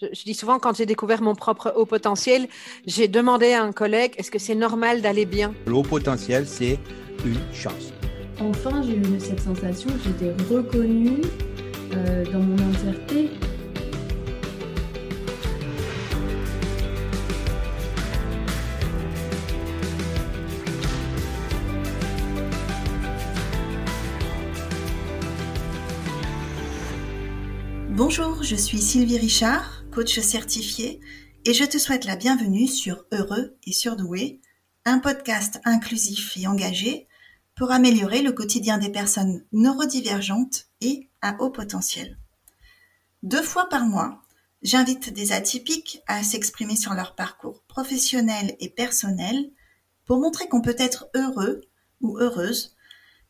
Je, dis souvent, quand j'ai découvert mon propre haut potentiel, j'ai demandé à un collègue, est-ce que c'est normal d'aller bien? Le haut potentiel, c'est une chance. Enfin, j'ai eu cette sensation que j'étais reconnue euh, dans mon entièreté. Bonjour, je suis Sylvie Richard certifié, et je te souhaite la bienvenue sur Heureux et Surdoué, un podcast inclusif et engagé pour améliorer le quotidien des personnes neurodivergentes et à haut potentiel. Deux fois par mois, j'invite des atypiques à s'exprimer sur leur parcours professionnel et personnel pour montrer qu'on peut être heureux ou heureuse,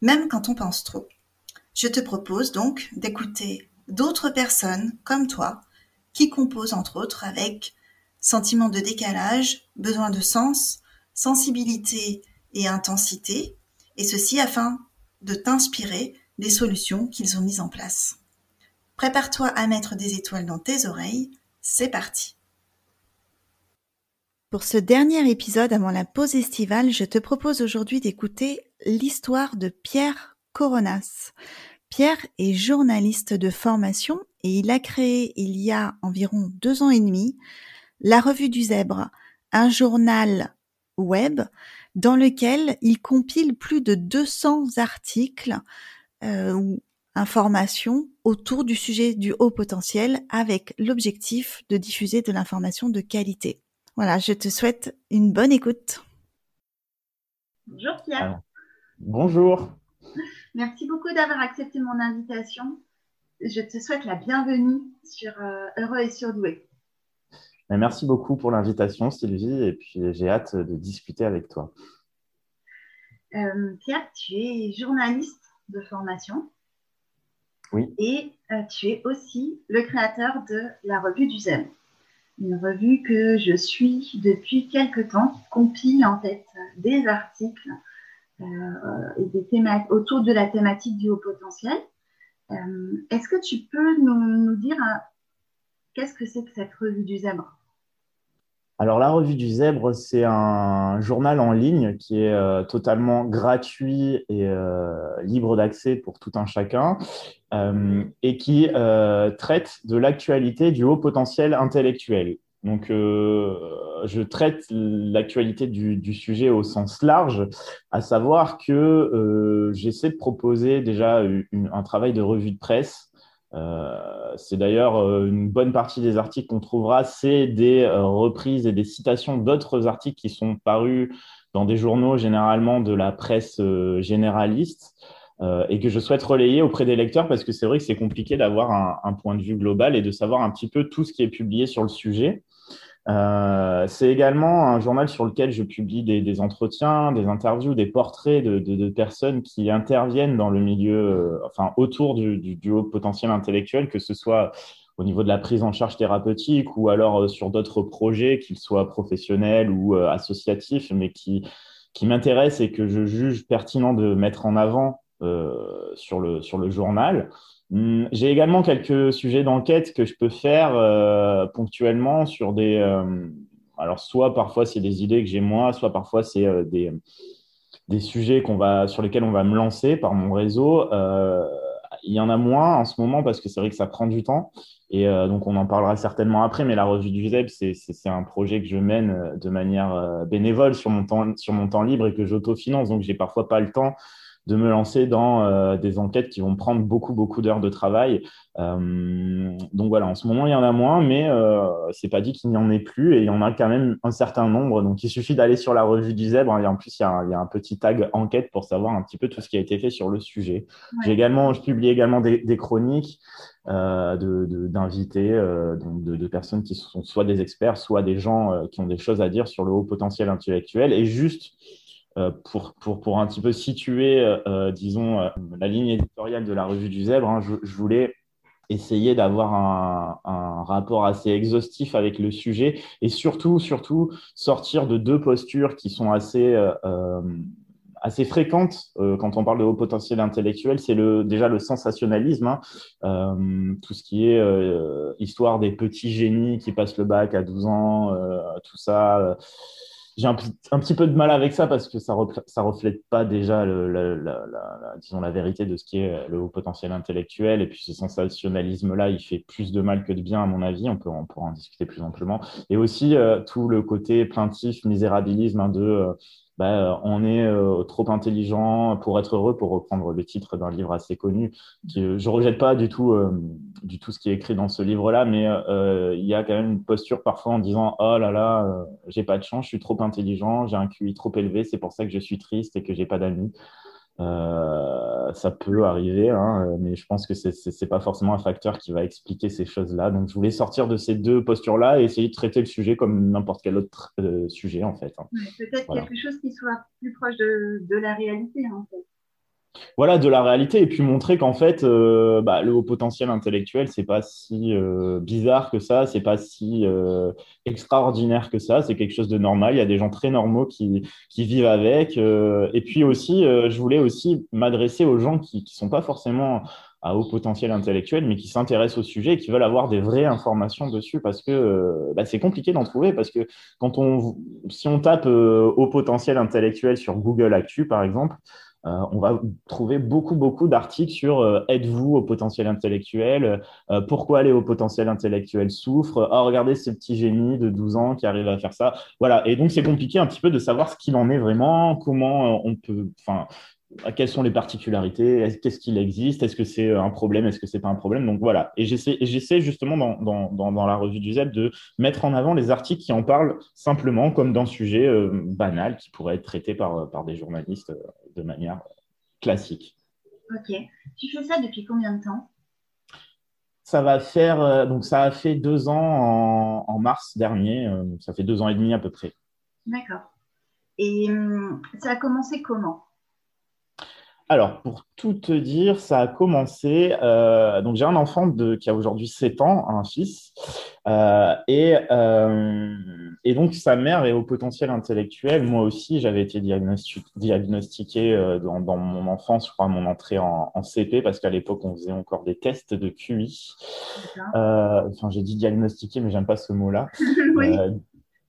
même quand on pense trop. Je te propose donc d'écouter d'autres personnes comme toi qui compose entre autres avec sentiment de décalage, besoin de sens, sensibilité et intensité, et ceci afin de t'inspirer des solutions qu'ils ont mises en place. Prépare-toi à mettre des étoiles dans tes oreilles, c'est parti. Pour ce dernier épisode avant la pause estivale, je te propose aujourd'hui d'écouter l'histoire de Pierre Coronas. Pierre est journaliste de formation et il a créé il y a environ deux ans et demi la Revue du Zèbre, un journal web dans lequel il compile plus de 200 articles euh, ou informations autour du sujet du haut potentiel avec l'objectif de diffuser de l'information de qualité. Voilà, je te souhaite une bonne écoute. Bonjour Pierre. bonjour. Merci beaucoup d'avoir accepté mon invitation. Je te souhaite la bienvenue sur euh, Heureux et Surdoué. Merci beaucoup pour l'invitation, Sylvie, et puis j'ai hâte de discuter avec toi. Euh, Pierre, tu es journaliste de formation. Oui. Et euh, tu es aussi le créateur de la revue du Zen. Une revue que je suis depuis quelques temps, qui compile en fait des articles et des thématiques autour de la thématique du haut potentiel. Euh, est-ce que tu peux nous, dire euh, qu'est-ce que c'est que cette revue du zèbre? Alors la revue du zèbre, c'est un journal en ligne qui est totalement gratuit et libre d'accès pour tout un chacun et qui traite de l'actualité du haut potentiel intellectuel. Donc, euh, je traite l'actualité du, sujet au sens large, à savoir que euh, j'essaie de proposer déjà un travail de revue de presse. Euh, c'est d'ailleurs une bonne partie des articles qu'on trouvera, c'est des reprises et des citations d'autres articles qui sont parus dans des journaux généralement de la presse généraliste. et que je souhaite relayer auprès des lecteurs parce que c'est vrai que c'est compliqué d'avoir un, point de vue global et de savoir un petit peu tout ce qui est publié sur le sujet. Euh, c'est également un journal sur lequel je publie des, entretiens, des interviews, des portraits de, personnes qui interviennent dans le milieu, euh, enfin autour du, haut potentiel intellectuel, que ce soit au niveau de la prise en charge thérapeutique ou alors euh, sur d'autres projets, qu'ils soient professionnels ou associatifs, mais qui, qui m'intéressent et que je juge pertinent de mettre en avant sur, le, sur le journal. Hmm, j'ai également quelques sujets d'enquête que je peux faire euh, ponctuellement sur des. Euh, alors, soit parfois c'est des idées que j'ai moi, soit parfois c'est euh, des, des sujets va, sur lesquels on va me lancer par mon réseau. il y en a moins en ce moment parce que c'est vrai que ça prend du temps. Et donc, on en parlera certainement après. Mais la revue du ZEB, c'est un projet que je mène de manière bénévole sur mon temps, sur mon temps libre et que j'autofinance. Donc, j'ai parfois pas le temps de me lancer dans euh, des enquêtes qui vont prendre beaucoup, beaucoup d'heures de travail. Euh, donc voilà, en ce moment, il y en a moins, mais euh, c'est pas dit qu'il n'y en ait plus et il y en a quand même un certain nombre. Donc il suffit d'aller sur la revue du Zèbre et en plus, il y, a un, petit tag enquête pour savoir un petit peu tout ce qui a été fait sur le sujet. J'ai également, je publie également des, chroniques. d'invités, de, de, personnes qui sont soit des experts, soit des gens qui ont des choses à dire sur le haut potentiel intellectuel. Et juste euh, pour, pour, pour, un petit peu situer, euh, euh, disons, la ligne éditoriale de la revue du Zèbre, hein, je, voulais essayer d'avoir un, un, rapport assez exhaustif avec le sujet et surtout, surtout sortir de deux postures qui sont assez assez fréquente quand on parle de haut potentiel intellectuel, c'est le, déjà le sensationnalisme, hein. tout ce qui est histoire des petits génies qui passent le bac à 12 ans, tout ça j'ai un, petit peu de mal avec ça parce que ça ne reflète pas déjà la, disons, la vérité de ce qui est le haut potentiel intellectuel. Et puis ce sensationnalisme-là, il fait plus de mal que de bien, à mon avis. On, peut, on pourra en discuter plus amplement. Et aussi euh, tout le côté plaintif, misérabilisme hein, de euh, bah, euh, on est euh, trop intelligent pour être heureux, pour reprendre le titre d'un livre assez connu. Qui, euh, je ne rejette pas du tout, du tout ce qui est écrit dans ce livre-là, mais il y a quand même une posture parfois en disant Oh là là, j'ai pas de chance, je suis trop intelligent, j'ai un QI trop élevé, c'est pour ça que je suis triste et que j'ai pas d'amis. Euh, ça peut arriver, hein, mais je pense que ce n'est pas forcément un facteur qui va expliquer ces choses-là. Donc, je voulais sortir de ces deux postures-là et essayer de traiter le sujet comme n'importe quel autre euh, sujet, en fait. Hein. Peut-être quelque chose qui soit plus proche de, de la réalité, en fait voilà de la réalité et puis montrer qu'en fait euh, bah, le haut potentiel intellectuel c'est pas si euh, bizarre que ça c'est pas si euh, extraordinaire que ça c'est quelque chose de normal il y a des gens très normaux qui, qui vivent avec et puis aussi je voulais aussi m'adresser aux gens qui qui sont pas forcément à haut potentiel intellectuel mais qui s'intéressent au sujet et qui veulent avoir des vraies informations dessus parce que bah, c'est compliqué d'en trouver parce que quand on si on tape haut potentiel intellectuel sur Google Actu par exemple euh, on va trouver beaucoup, beaucoup d'articles sur euh, êtes-vous au potentiel intellectuel euh, Pourquoi les hauts potentiels intellectuels souffrent Oh, regardez ces petits génies de 12 ans qui arrivent à faire ça. Voilà. Et donc, c'est compliqué un petit peu de savoir ce qu'il en est vraiment, comment on peut. Enfin, quelles sont les particularités, qu'est-ce qu'il existe, est-ce que c'est un problème, est-ce que c'est pas un problème. Donc voilà. Et j'essaie justement dans, la revue du ZEP de mettre en avant les articles qui en parlent simplement comme d'un sujet euh, banal qui pourrait être traité par, par des journalistes euh, de manière classique. Ok. Tu fais ça depuis combien de temps? Ça va faire, euh, donc ça a fait deux ans en, en mars dernier, ça fait deux ans et demi à peu près. D'accord. Et hum, ça a commencé comment? Alors, pour tout te dire, ça a commencé. Euh, donc, j'ai un enfant de, qui a aujourd'hui 7 ans, un fils. Euh, et, euh, et, donc, sa mère est au potentiel intellectuel. Moi aussi, j'avais été diagnostiqué dans, dans, mon enfance, je crois, à mon entrée en, en CP, parce qu'à l'époque, on faisait encore des tests de QI. enfin, j'ai dit diagnostiqué, mais j'aime pas ce mot-là. oui.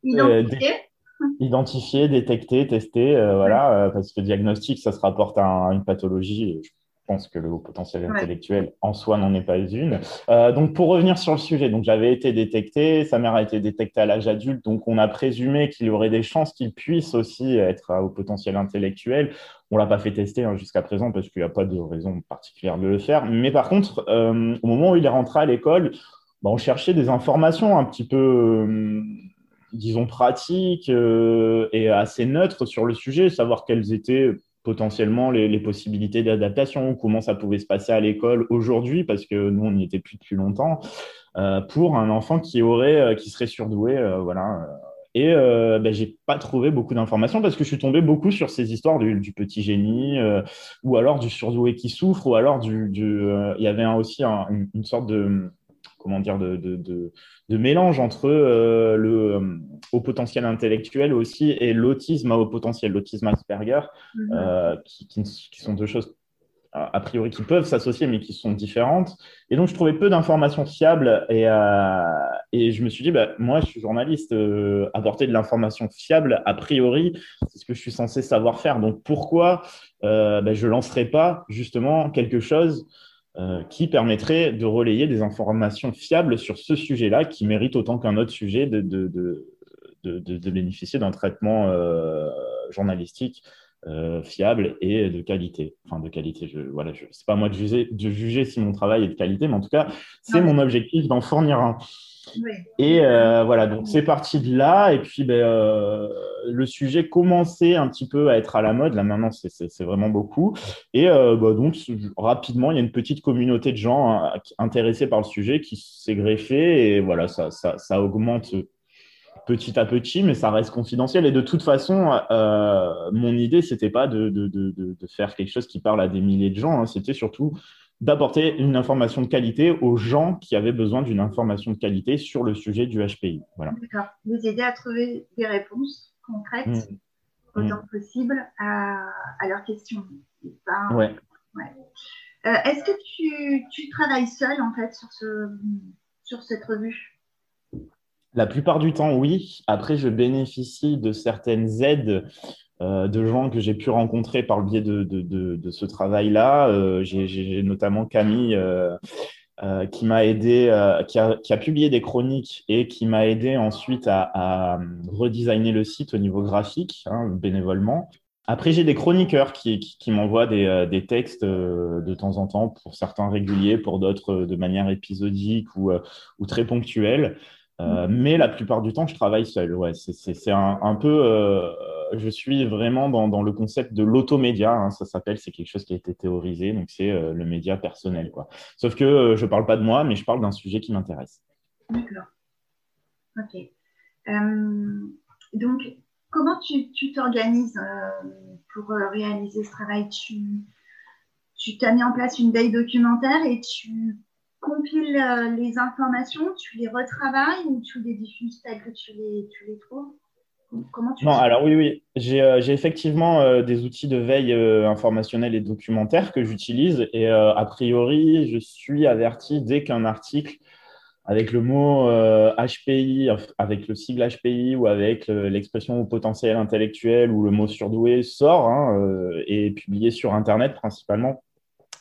Identifié Identifier, détecter, tester, euh, voilà, euh, parce que diagnostic, ça se rapporte à, une pathologie. Et je pense que le haut potentiel intellectuel en soi n'en est pas une. Euh, donc, pour revenir sur le sujet, donc j'avais été détecté, sa mère a été détectée à l'âge adulte, donc on a présumé qu'il y aurait des chances qu'il puisse aussi être au potentiel intellectuel. On l'a pas fait tester hein, jusqu'à présent parce qu'il n'y a pas de raison particulière de le faire. Mais par contre, au moment où il est rentré à l'école, bah, on cherchait des informations un petit peu disons, pratique euh, et assez neutre sur le sujet, savoir quelles étaient potentiellement les, possibilités d'adaptation, comment ça pouvait se passer à l'école aujourd'hui, parce que nous, on n'y était plus depuis longtemps, euh, pour un enfant qui aurait, euh, qui serait surdoué, voilà. Et ben, j'ai pas trouvé beaucoup d'informations parce que je suis tombé beaucoup sur ces histoires du, petit génie, ou alors du surdoué qui souffre, ou alors du, il y avait aussi une, sorte de comment dire, de, de, de, mélange entre euh, le euh, haut potentiel intellectuel aussi et l'autisme à haut potentiel, l'autisme Asperger, mhm. euh, qui, qui, sont deux choses a priori qui peuvent s'associer mais qui sont différentes. Et donc je trouvais peu d'informations fiables et, et je me suis dit, bah, moi je suis journaliste, apporter de l'information fiable a priori, c'est ce que je suis censé savoir faire. Donc pourquoi bah, je ne lancerai pas justement quelque chose euh, qui permettrait de relayer des informations fiables sur ce sujet-là, qui mérite autant qu'un autre sujet de, de, de, de bénéficier d'un traitement euh, journalistique euh, fiable et de qualité. Enfin, de qualité, je, voilà, je, c'est pas moi de juger, de juger si mon travail est de qualité, mais en tout cas, c'est mon objectif d'en fournir un. Et euh, voilà, donc c'est parti de là. Et puis, ben, euh, le sujet commençait un petit peu à être à la mode. Là, maintenant, c'est vraiment beaucoup. Et bah, donc, rapidement, il y a une petite communauté de gens hein, intéressés par le sujet qui s'est greffée. Et voilà, ça, ça, ça, augmente petit à petit, mais ça reste confidentiel. Et de toute façon, mon idée, c'était pas de, de, de, de, faire quelque chose qui parle à des milliers de gens. Hein. C'était surtout d'apporter une information de qualité aux gens qui avaient besoin d'une information de qualité sur le sujet du HPI. Voilà. D'accord. Vous aider à trouver des réponses concrètes. autant que possible à, leurs questions. ouais. Est-ce que tu, tu, travailles seul en fait sur, ce, sur cette revue? La plupart du temps, oui. Après, je bénéficie de certaines aides euh, de gens que j'ai pu rencontrer par le biais de, ce travail-là. Euh, j'ai notamment Camille euh, qui m'a aidé, qui a, publié des chroniques et qui m'a aidé ensuite à, à, redesigner le site au niveau graphique, hein, bénévolement. Après, j'ai des chroniqueurs qui, m'envoient des, textes de temps en temps, pour certains réguliers, pour d'autres de manière épisodique ou très ponctuelle. Mais la plupart du temps, je travaille seul. Ouais, c'est un, peu je suis vraiment dans, le concept de l'automédia, hein, ça s'appelle, c'est quelque chose qui a été théorisé, donc c'est euh, le média personnel. Quoi. Sauf que euh, je ne parle pas de moi, mais je parle d'un sujet qui m'intéresse. D'accord. Ok. Euh, donc, comment tu t'organises pour réaliser ce travail? Tu t'as mis en place une veille documentaire et tu compiles les informations, tu les retravailles ou tu les diffuses telles que tu les, tu les trouves? Comment tu Non, alors oui, oui. J'ai euh, effectivement euh, des outils de veille euh, informationnelle et documentaire que j'utilise. Et a priori, je suis averti dès qu'un article avec le mot HPI, avec le sigle HPI ou avec l'expression au potentiel intellectuel ou le mot surdoué sort hein, et est publié sur Internet principalement.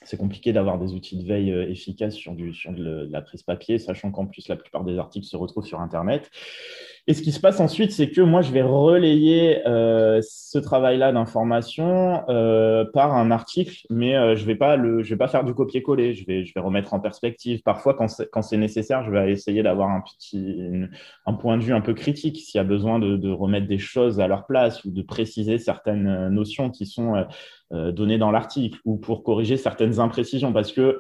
C'est compliqué d'avoir des outils de veille efficaces sur, du, sur de la presse papier, sachant qu'en plus la plupart des articles se retrouvent sur Internet. Et ce qui se passe ensuite, c'est que moi, je vais relayer euh, ce travail-là d'information euh, par un article, mais euh, je vais, pas le, je vais pas faire du copier-coller, je vais, je vais remettre en perspective. Parfois, quand c'est nécessaire, je vais essayer d'avoir un, petit, un point de vue un peu critique s'il y a besoin de, de, remettre des choses à leur place ou de préciser certaines notions qui sont données dans l'article ou pour corriger certaines imprécisions. Parce que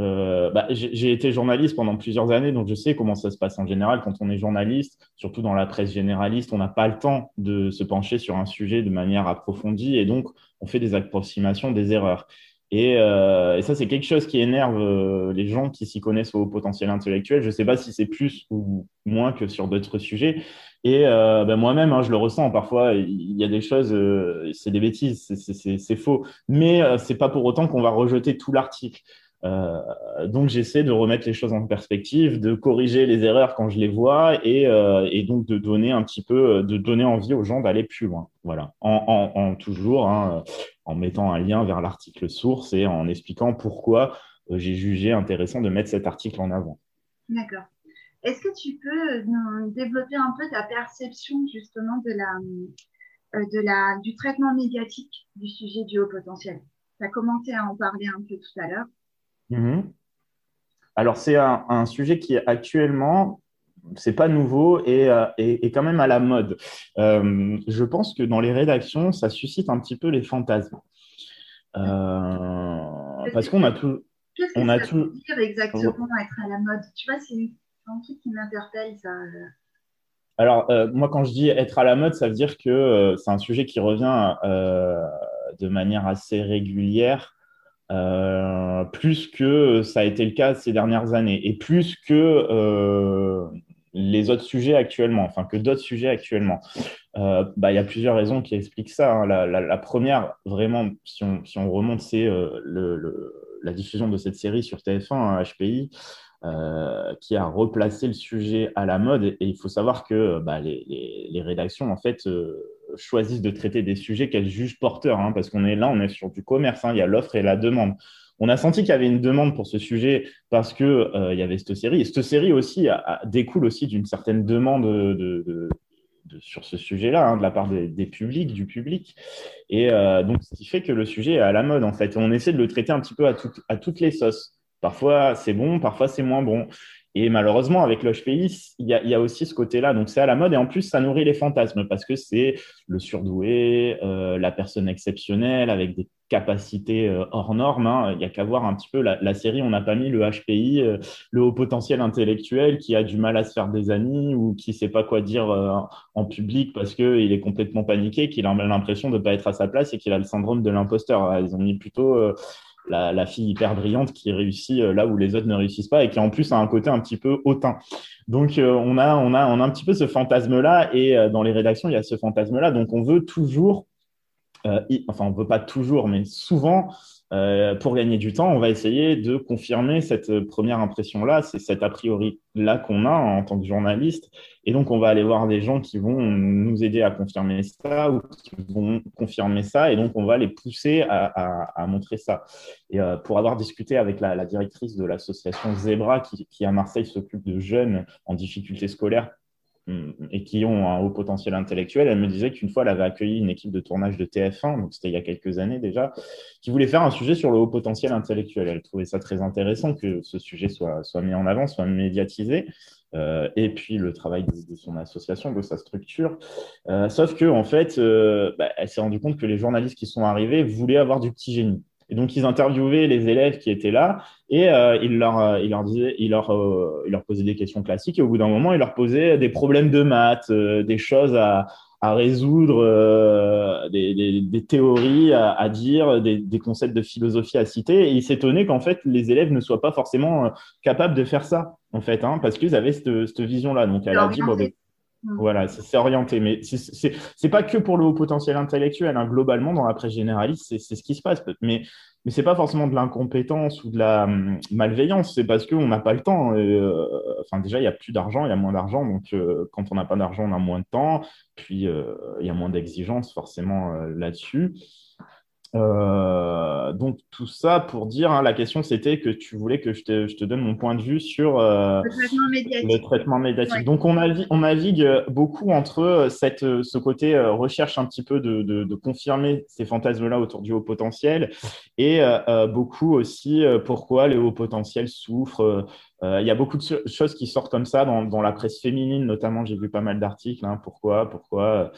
euh, bah, j'ai été journaliste pendant plusieurs années, donc je sais comment ça se passe en général quand on est journaliste, surtout dans la presse généraliste, on n'a pas le temps de se pencher sur un sujet de manière approfondie et donc on fait des approximations, des erreurs. Et, euh, ça, c'est quelque chose qui énerve euh, les gens qui s'y connaissent au potentiel intellectuel. Je ne sais pas si c'est plus ou moins que sur d'autres sujets. Et ben moi-même, hein, je le ressens. Parfois, il y a des choses, c'est des bêtises, c'est faux. Mais c'est pas pour autant qu'on va rejeter tout l'article. Euh, donc j'essaie de remettre les choses en perspective, de corriger les erreurs quand je les vois et, euh, donc de donner un petit peu, de donner envie aux gens d'aller plus loin. Voilà, en, toujours hein, en mettant un lien vers l'article source et en expliquant pourquoi euh, j'ai jugé intéressant de mettre cet article en avant. D'accord. Est-ce que tu peux développer un peu ta perception justement de la, du traitement médiatique du sujet du haut potentiel? Tu as commencé à en parler un peu tout à l'heure. Mhm. Alors, c'est un, sujet qui est actuellement, c'est pas nouveau et, euh, quand même à la mode. Euh, je pense que dans les rédactions, ça suscite un petit peu les fantasmes. Euh, parce qu'on a tout. Qu'est-ce que on ça a veut dire exactement être à la mode? Tu vois, c'est un truc qui m'interpelle, ça. Alors, moi, quand je dis être à la mode, ça veut dire que c'est un sujet qui revient de manière assez régulière euh, plus que ça a été le cas ces dernières années et plus que euh, les autres sujets actuellement, enfin que d'autres sujets actuellement. Euh, bah, il y a plusieurs raisons qui expliquent ça. Hein. La, première, vraiment, si on, si on remonte, c'est la diffusion de cette série sur TF1, HPI, qui a replacé le sujet à la mode. Et il faut savoir que bah, les, rédactions, en fait, choisissent de traiter des sujets qu'elles jugent porteurs, hein, parce qu'on est là, on est sur du commerce, hein, il y a l'offre et la demande. On a senti qu'il y avait une demande pour ce sujet parce que euh, il y avait cette série. Et cette série aussi découle aussi d'une certaine demande de, sur ce sujet-là, hein, de la part des, publics, du public. Et euh, donc, ce qui fait que le sujet est à la mode, en fait. on essaie de le traiter un petit peu à toutes les sauces. Parfois, c'est bon, parfois, c'est moins bon. Et malheureusement, avec l'HPI, il y, a, il y a aussi ce côté-là. Donc, c'est à la mode et en plus, ça nourrit les fantasmes parce que c'est le surdoué, euh, la personne exceptionnelle avec des capacités euh, hors normes. Hein. Il n'y a qu'à voir un petit peu la, série. On n'a pas mis le HPI, euh, le haut potentiel intellectuel qui a du mal à se faire des amis ou qui ne sait pas quoi dire en public parce qu'il est complètement paniqué, qu'il a l'impression de ne pas être à sa place et qu'il a le syndrome de l'imposteur. Ils ont mis plutôt la, fille hyper brillante qui réussit euh, là où les autres ne réussissent pas et qui en plus a un côté un petit peu hautain. Donc euh, on, a, on, a, on a un petit peu ce fantasme-là et euh, dans les rédactions, il y a ce fantasme-là. Donc on veut toujours enfin, on veut pas toujours, mais souvent, euh, pour gagner du temps, on va essayer de confirmer cette première impression-là, c'est cet a priori-là qu'on a en tant que journaliste. Et donc, on va aller voir des gens qui vont nous aider à confirmer ça ou qui vont confirmer ça. Et donc, on va les pousser à, montrer ça. Et euh, pour avoir discuté avec la, directrice de l'association Zebra, qui, qui à Marseille s'occupe de jeunes en difficulté scolaire et qui ont un haut potentiel intellectuel. Elle me disait qu'une fois, elle avait accueilli une équipe de tournage de TF1, donc c'était il y a quelques années déjà, qui voulait faire un sujet sur le haut potentiel intellectuel. Elle trouvait ça très intéressant que ce sujet soit, soit mis en avant, soit médiatisé. Euh, et puis le travail de, son association, de sa structure. Euh, sauf que en fait, euh, bah, elle s'est rendue compte que les journalistes qui sont arrivés voulaient avoir du petit génie. Et donc, ils interviewaient les élèves qui étaient là et euh, ils, leur, euh, ils, leur disaient, ils, leur, euh, ils leur posaient des questions classiques. Et au bout d'un moment, ils leur posaient des problèmes de maths, des choses à, à résoudre, des, des, des, théories à, à dire, des, des, concepts de philosophie à citer. Et ils s'étonnaient qu'en fait, les élèves ne soient pas forcément capables de faire ça, en fait, hein, parce qu'ils avaient cette, cette vision-là. Donc, elle a dit, bon, Mm. Voilà, c'est orienté. Mais c'est pas que pour le haut potentiel intellectuel. Hein. Globalement, dans la presse généraliste, c'est ce qui se passe. Mais, mais c'est pas forcément de l'incompétence ou de la hum, malveillance. C'est parce qu'on n'a pas le temps. Euh, enfin, déjà, il y a plus d'argent, il y a moins d'argent. Donc, euh, quand on n'a pas d'argent, on a moins de temps. Puis, euh, il y a moins d'exigences forcément là-dessus. Euh, donc tout ça pour dire, hein, la question c'était que tu voulais que je te, je te, donne mon point de vue sur euh, le, traitement médiatique. Donc on navigue, on navigue beaucoup entre cette, ce côté euh, recherche un petit peu de, de, de confirmer ces fantasmes-là autour du haut potentiel et euh, beaucoup aussi pourquoi les hauts potentiels souffrent. Il y a beaucoup de choses qui sortent comme ça dans, dans la presse féminine, notamment j'ai vu pas mal d'articles. Hein, pourquoi, pourquoi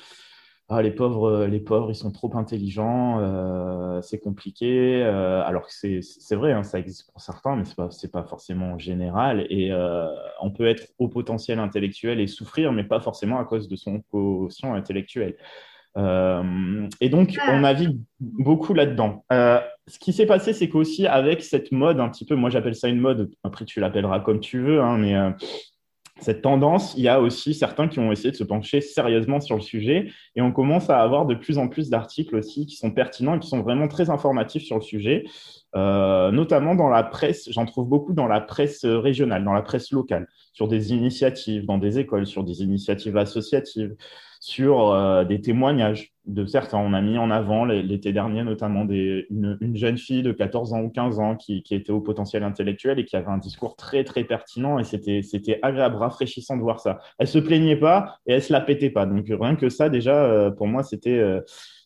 ah, les pauvres, euh, les pauvres, ils sont trop intelligents, euh, c'est compliqué. Euh, alors que c'est vrai, hein, ça existe pour certains, mais ce n'est pas, pas forcément général. Et on peut être au potentiel intellectuel et souffrir, mais pas forcément à cause de son quotient intellectuel. et donc, on navigue beaucoup là-dedans. ce qui s'est passé, c'est qu'aussi avec cette mode, un petit peu, moi j'appelle ça une mode, après tu l'appelleras comme tu veux, hein, mais cette tendance, il y a aussi certains qui ont essayé de se pencher sérieusement sur le sujet et on commence à avoir de plus en plus d'articles aussi qui sont pertinents et qui sont vraiment très informatifs sur le sujet, euh, notamment dans la presse, j'en trouve beaucoup dans la presse régionale, dans la presse locale, sur des initiatives, dans des écoles, sur des initiatives associatives, sur euh, des témoignages de certains. On a mis en avant l'été dernier notamment des, une, une, jeune fille de 14 ans ou 15 ans qui, qui, était au potentiel intellectuel et qui avait un discours très très pertinent et c'était agréable, rafraîchissant de voir ça. Elle se plaignait pas et elle se la pétait pas. Donc rien que ça déjà, euh, pour moi, c'était euh,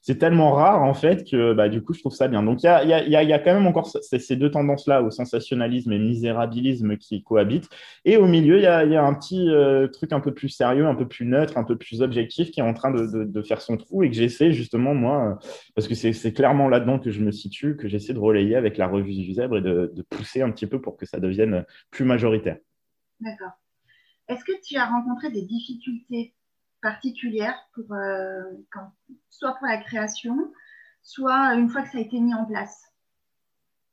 c'est tellement rare en fait que bah, du coup je trouve ça bien. Donc il y a, y, a, y a, quand même encore ces deux tendances-là au sensationnalisme et misérabilisme qui cohabitent. Et au milieu, il y a, y a, un petit euh, truc un peu plus sérieux, un peu plus neutre, un peu plus objectif qui est en train de faire son trou et que j'essaie justement moi, euh, parce que c'est clairement là-dedans que je me situe, que j'essaie de relayer avec la revue du zèbre et de, de pousser un petit peu pour que ça devienne plus majoritaire. D'accord. Est-ce que tu as rencontré des difficultés particulière, pour, euh, soit pour la création, soit une fois que ça a été mis en place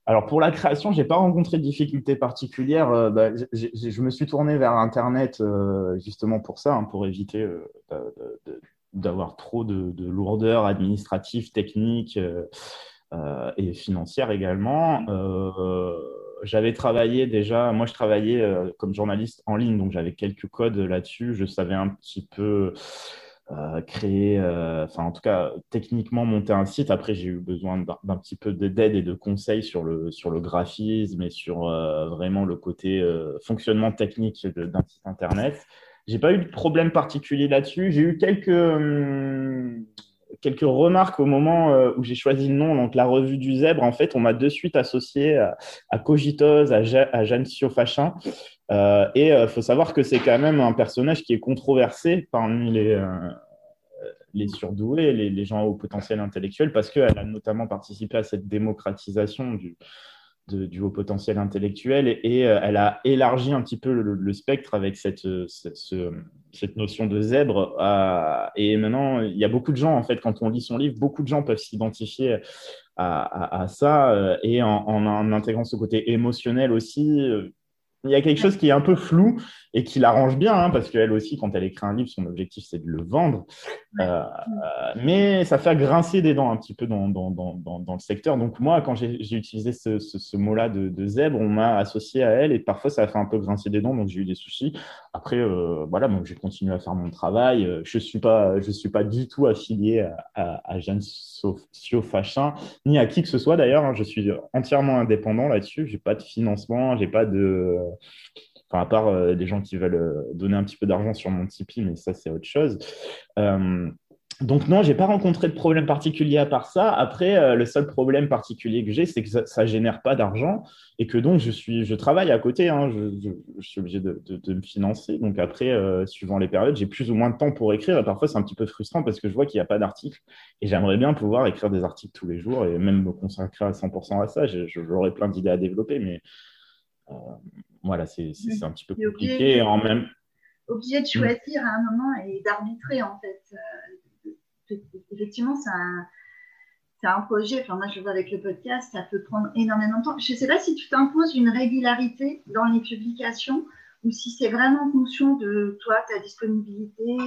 alors pour la création, j'ai pas rencontré de difficultés particulières. Euh, bah, je me suis tourné vers Internet euh, justement pour ça, hein, pour éviter d'avoir trop de, de, lourdeur administrative, technique et financière également j'avais travaillé déjà, moi je travaillais euh, comme journaliste en ligne, donc j'avais quelques codes là-dessus. Je savais un petit peu euh, créer, euh, enfin en tout cas techniquement monter un site. Après, j'ai eu besoin d'un petit peu d'aide et de conseils sur le, sur le graphisme et sur vraiment le côté fonctionnement technique d'un site internet. J'ai pas eu de problème particulier là-dessus. J'ai eu quelques. Quelques remarques au moment euh, où j'ai choisi le nom, donc la revue du zèbre. En fait, on m'a de suite associé à, à Cogitose, à, Jeanne Siofachin. Euh, et il euh, faut savoir que c'est quand même un personnage qui est controversé parmi les, les surdoués, les, les, gens au potentiel intellectuel, parce qu'elle a notamment participé à cette démocratisation du, du haut potentiel intellectuel et, elle a élargi un petit peu le, spectre avec cette, cette, cette notion de zèbre. et maintenant, il y a beaucoup de gens, en fait, quand on lit son livre, beaucoup de gens peuvent s'identifier à, à, ça. Euh, et en, en, intégrant ce côté émotionnel aussi, euh, il y a quelque chose qui est un peu flou et qui l'arrange bien, hein, parce qu'elle aussi, quand elle écrit un livre, son objectif, c'est de le vendre. Euh, mais ça fait grincer des dents un petit peu dans, dans, dans, dans le secteur. Donc moi, quand j'ai utilisé ce, ce, mot-là de, de, zèbre, on m'a associé à elle et parfois, ça a fait un peu grincer des dents, donc j'ai eu des soucis. Après, euh, voilà, donc j'ai continué à faire mon travail. Je ne suis, pas, je suis pas du tout affilié à, à, à Jeanne Fachin, ni à qui que ce soit d'ailleurs. Hein. Je suis entièrement indépendant là-dessus. Je n'ai pas de financement, j'ai pas de à part euh, des gens qui veulent euh, donner un petit peu d'argent sur mon Tipeee, mais ça, c'est autre chose. Euh, donc non, j'ai pas rencontré de problème particulier à part ça. Après, le seul problème particulier que j'ai, c'est que ça, ne génère pas d'argent et que donc je suis, je travaille à côté. Hein. je, suis obligé de, me financer. Donc après, suivant les périodes, j'ai plus ou moins de temps pour écrire. Et parfois, c'est un petit peu frustrant parce que je vois qu'il n'y a pas d'articles et j'aimerais bien pouvoir écrire des articles tous les jours et même me consacrer à 100% à ça. J'aurais plein d'idées à développer, mais voilà, c'est un petit peu compliqué. en même... Obligé de choisir à un moment et d'arbitrer, en fait. Euh, effectivement, c'est un, un, projet. Enfin, moi, je vois avec le podcast, ça peut prendre énormément de temps. Je ne sais pas si tu t'imposes une régularité dans les publications ou si c'est vraiment en fonction de toi, ta disponibilité,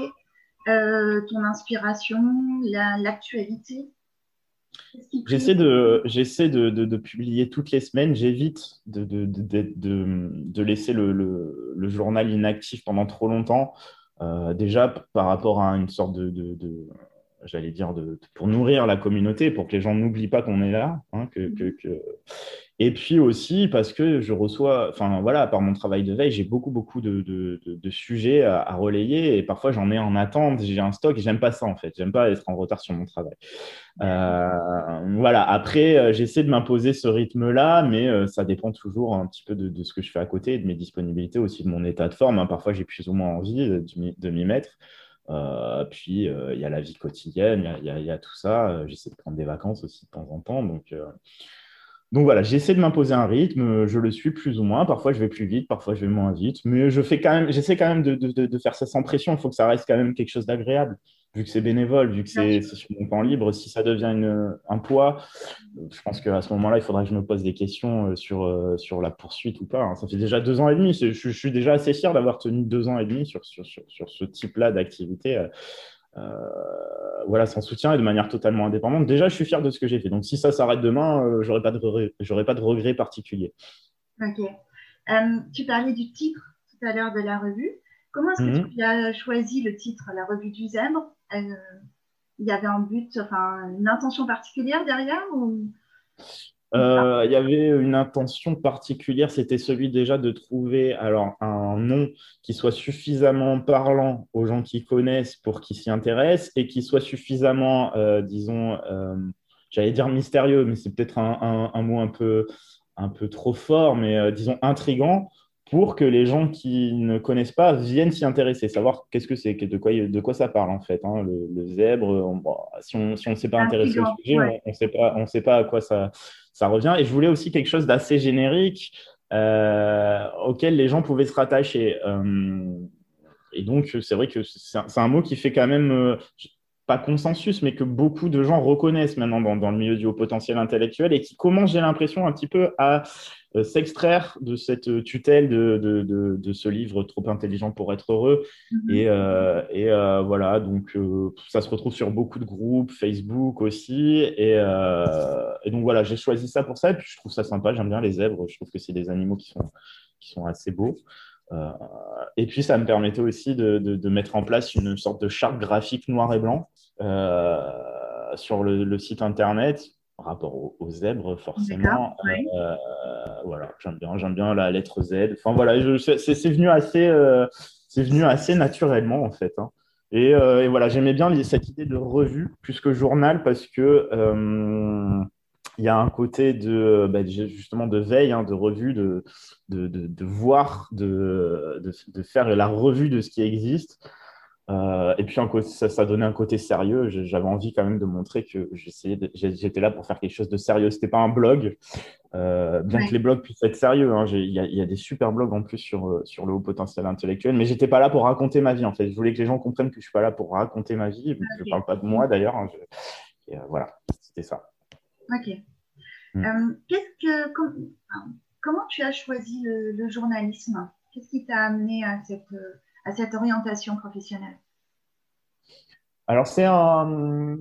euh, ton inspiration, l'actualité. J'essaie de, de, publier toutes les semaines. J'évite de, laisser le, le, journal inactif pendant trop longtemps. Euh, déjà par rapport à une sorte de, j'allais dire, pour nourrir la communauté, pour que les gens n'oublient pas qu'on est là. Hein, que, que, que, et puis aussi parce que je reçois, enfin voilà, par mon travail de veille, j'ai beaucoup, beaucoup de, de, de, sujets à, relayer et parfois j'en ai en attente, j'ai un stock et j'aime pas ça en fait. J'aime pas être en retard sur mon travail. Euh, voilà, après, euh, j'essaie de m'imposer ce rythme-là, mais euh, ça dépend toujours un petit peu de, ce que je fais à côté, de mes disponibilités, aussi de mon état de forme. Hein. Parfois, j'ai plus ou moins envie de, m'y mettre. Puis, il y a la vie quotidienne, il y, a tout ça. J'essaie de prendre des vacances aussi de temps en temps. Donc, donc voilà, j'essaie de m'imposer un rythme, je le suis plus ou moins. Parfois, je vais plus vite, parfois, je vais moins vite. Mais je quand même, j'essaie quand même de, faire ça sans pression. Il faut que ça reste quand même quelque chose d'agréable, vu que c'est bénévole, vu que c'est sur mon temps libre. Si ça devient une, un poids, je pense qu'à ce moment-là, il faudra que je me pose des questions euh, sur, euh, sur la poursuite ou pas. Hein. Ça fait déjà deux ans et demi. Je, je suis déjà assez fier d'avoir tenu deux ans et demi sur, sur, sur, sur ce type-là d'activité. Euh, voilà, sans soutien et de manière totalement indépendante. Déjà, je suis fier de ce que j'ai fait. Donc, si ça s'arrête demain, euh, j'aurais pas de j'aurais pas de regret particulier. Ok. Euh, tu parlais du titre tout à l'heure de la revue. Comment est-ce que mhm. tu as choisi le titre, la revue du zèbre? Il y avait un but, enfin, une intention particulière derrière ou euh, il y avait une intention particulière, c'était celui déjà de trouver alors un nom qui soit suffisamment parlant aux gens qui connaissent pour qu'ils s'y intéressent et qui soit suffisamment, euh, disons, euh, j'allais dire mystérieux, mais c'est peut-être un, un, mot un peu, un peu trop fort, mais disons intrigant pour que les gens qui ne connaissent pas viennent s'y intéresser, savoir qu'est-ce que c'est, de quoi, de quoi ça parle en fait. Hein, le, zèbre, si on si ne s'est pas intéressé au sujet, on ne sait, pas, sait pas à quoi ça, ça revient. Et je voulais aussi quelque chose d'assez générique euh, auquel les gens pouvaient se rattacher. Euh, et donc, c'est vrai que c'est un, mot qui fait quand même, euh, pas consensus, mais que beaucoup de gens reconnaissent maintenant dans, dans le milieu du haut potentiel intellectuel et qui commence, j'ai l'impression, un petit peu à s'extraire de cette tutelle de, de, de, ce livre trop intelligent pour être heureux. Mhm. Et, euh, et euh, voilà, donc ça se retrouve sur beaucoup de groupes, Facebook aussi. Et, et donc voilà, j'ai choisi ça pour ça. Et puis je trouve ça sympa, j'aime bien les zèbres. Je trouve que c'est des animaux qui sont, qui sont assez beaux. et puis, ça me permettait aussi de, de, mettre en place une sorte de charte graphique noir et blanc sur le, le, site internet rapport aux, zèbres, forcément. Euh, voilà, j'aime bien, j'aime bien la lettre Z. Enfin voilà, c'est venu assez, euh, c'est venu assez naturellement en fait. Hein. Euh, et, voilà, j'aimais bien cette idée de revue plus que journal parce que il y a un côté de bah, justement de veille, hein, de revue, de, de, de, de voir, de, de, faire la revue de ce qui existe. Euh, et puis ça, ça donnait un côté sérieux. J'avais envie quand même de montrer que j'étais là pour faire quelque chose de sérieux. C'était pas un blog, euh, bien que les blogs puissent être sérieux. Hein. Il y, y, a des super blogs en plus sur, euh, sur le haut potentiel intellectuel, mais j'étais pas là pour raconter ma vie en fait. Je voulais que les gens comprennent que je suis pas là pour raconter ma vie. Je ne parle pas de moi d'ailleurs. Hein. voilà, c'était ça. Ok. Mm. comment tu as choisi le, journalisme? Qu'est-ce qui t'a amené à cette, à cette orientation professionnelle. Alors c'est un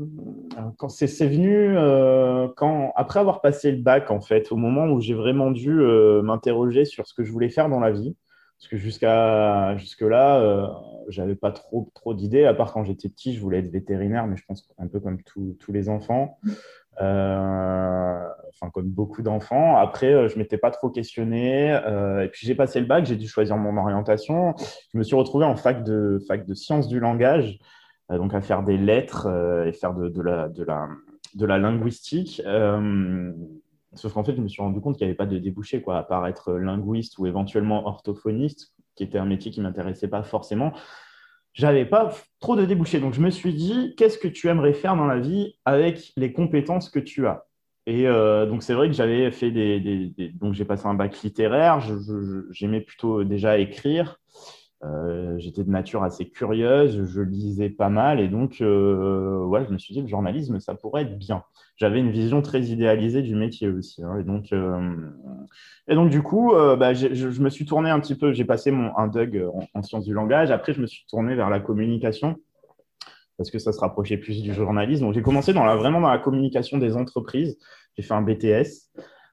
quand c'est venu euh, quand après avoir passé le bac en fait au moment où j'ai vraiment dû euh, m'interroger sur ce que je voulais faire dans la vie parce que jusqu'à jusque là euh, j'avais pas trop trop d'idées à part quand j'étais petit je voulais être vétérinaire mais je pense un peu comme tous les enfants enfin comme beaucoup d'enfants après je m'étais pas trop questionné et puis j'ai passé le bac j'ai dû choisir mon orientation je me suis retrouvé en fac de fac de sciences du langage euh, donc à faire des lettres euh, et faire de, la, de, la, de la linguistique. Euh, sauf qu'en fait, je me suis rendu compte qu'il n'y avait pas de débouché, quoi, à part être linguiste ou éventuellement orthophoniste, qui était un métier qui ne m'intéressait pas forcément. J'avais pas trop de débouchés. Donc, je me suis dit, qu'est-ce que tu aimerais faire dans la vie avec les compétences que tu as? Et donc, c'est vrai que j'avais fait des, Donc, j'ai passé un bac littéraire. J'aimais plutôt déjà écrire. Euh, j'étais de nature assez curieuse, je lisais pas mal et donc euh, ouais, je me suis dit le journalisme, ça pourrait être bien. J'avais une vision très idéalisée du métier aussi. Hein, et, donc, euh, et donc, du coup, bah, je, me suis tourné un petit peu, j'ai passé mon, un DUG en, en, sciences du langage. Après, je me suis tourné vers la communication parce que ça se rapprochait plus du journalisme. Donc, j'ai commencé vraiment dans la communication des entreprises. J'ai fait un BTS.